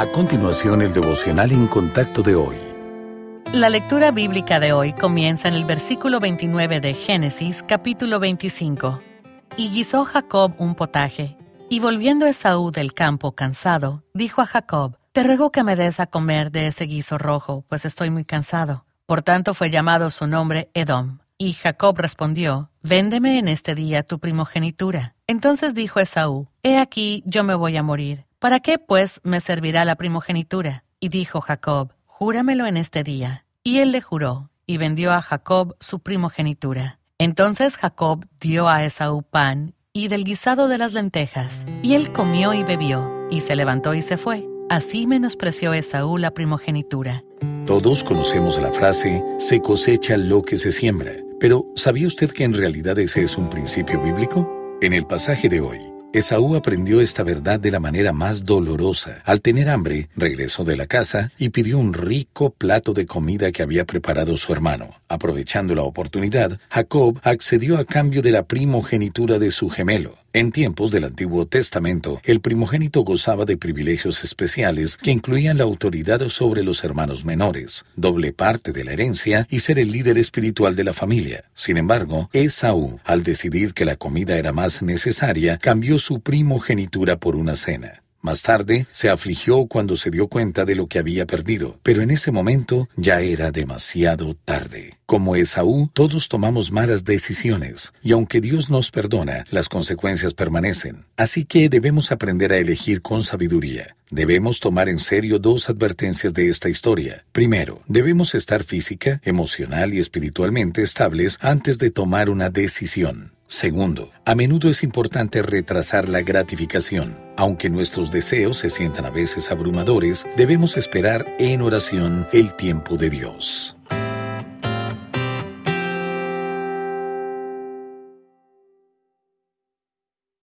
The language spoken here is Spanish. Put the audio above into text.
A continuación, el devocional en contacto de hoy. La lectura bíblica de hoy comienza en el versículo 29 de Génesis, capítulo 25. Y guisó Jacob un potaje, y volviendo Esaú del campo cansado, dijo a Jacob, Te ruego que me des a comer de ese guiso rojo, pues estoy muy cansado. Por tanto fue llamado su nombre Edom. Y Jacob respondió, Véndeme en este día tu primogenitura. Entonces dijo Esaú, He aquí yo me voy a morir ¿Para qué, pues, me servirá la primogenitura? Y dijo Jacob, Júramelo en este día. Y él le juró, y vendió a Jacob su primogenitura. Entonces Jacob dio a Esaú pan y del guisado de las lentejas, y él comió y bebió, y se levantó y se fue. Así menospreció Esaú la primogenitura. Todos conocemos la frase, se cosecha lo que se siembra, pero ¿sabía usted que en realidad ese es un principio bíblico? En el pasaje de hoy, Esaú aprendió esta verdad de la manera más dolorosa. Al tener hambre, regresó de la casa y pidió un rico plato de comida que había preparado su hermano. Aprovechando la oportunidad, Jacob accedió a cambio de la primogenitura de su gemelo. En tiempos del Antiguo Testamento, el primogénito gozaba de privilegios especiales que incluían la autoridad sobre los hermanos menores, doble parte de la herencia y ser el líder espiritual de la familia. Sin embargo, Esaú, al decidir que la comida era más necesaria, cambió su primogenitura por una cena. Más tarde, se afligió cuando se dio cuenta de lo que había perdido, pero en ese momento ya era demasiado tarde. Como Esaú, todos tomamos malas decisiones, y aunque Dios nos perdona, las consecuencias permanecen. Así que debemos aprender a elegir con sabiduría. Debemos tomar en serio dos advertencias de esta historia. Primero, debemos estar física, emocional y espiritualmente estables antes de tomar una decisión. Segundo, a menudo es importante retrasar la gratificación. Aunque nuestros deseos se sientan a veces abrumadores, debemos esperar en oración el tiempo de Dios.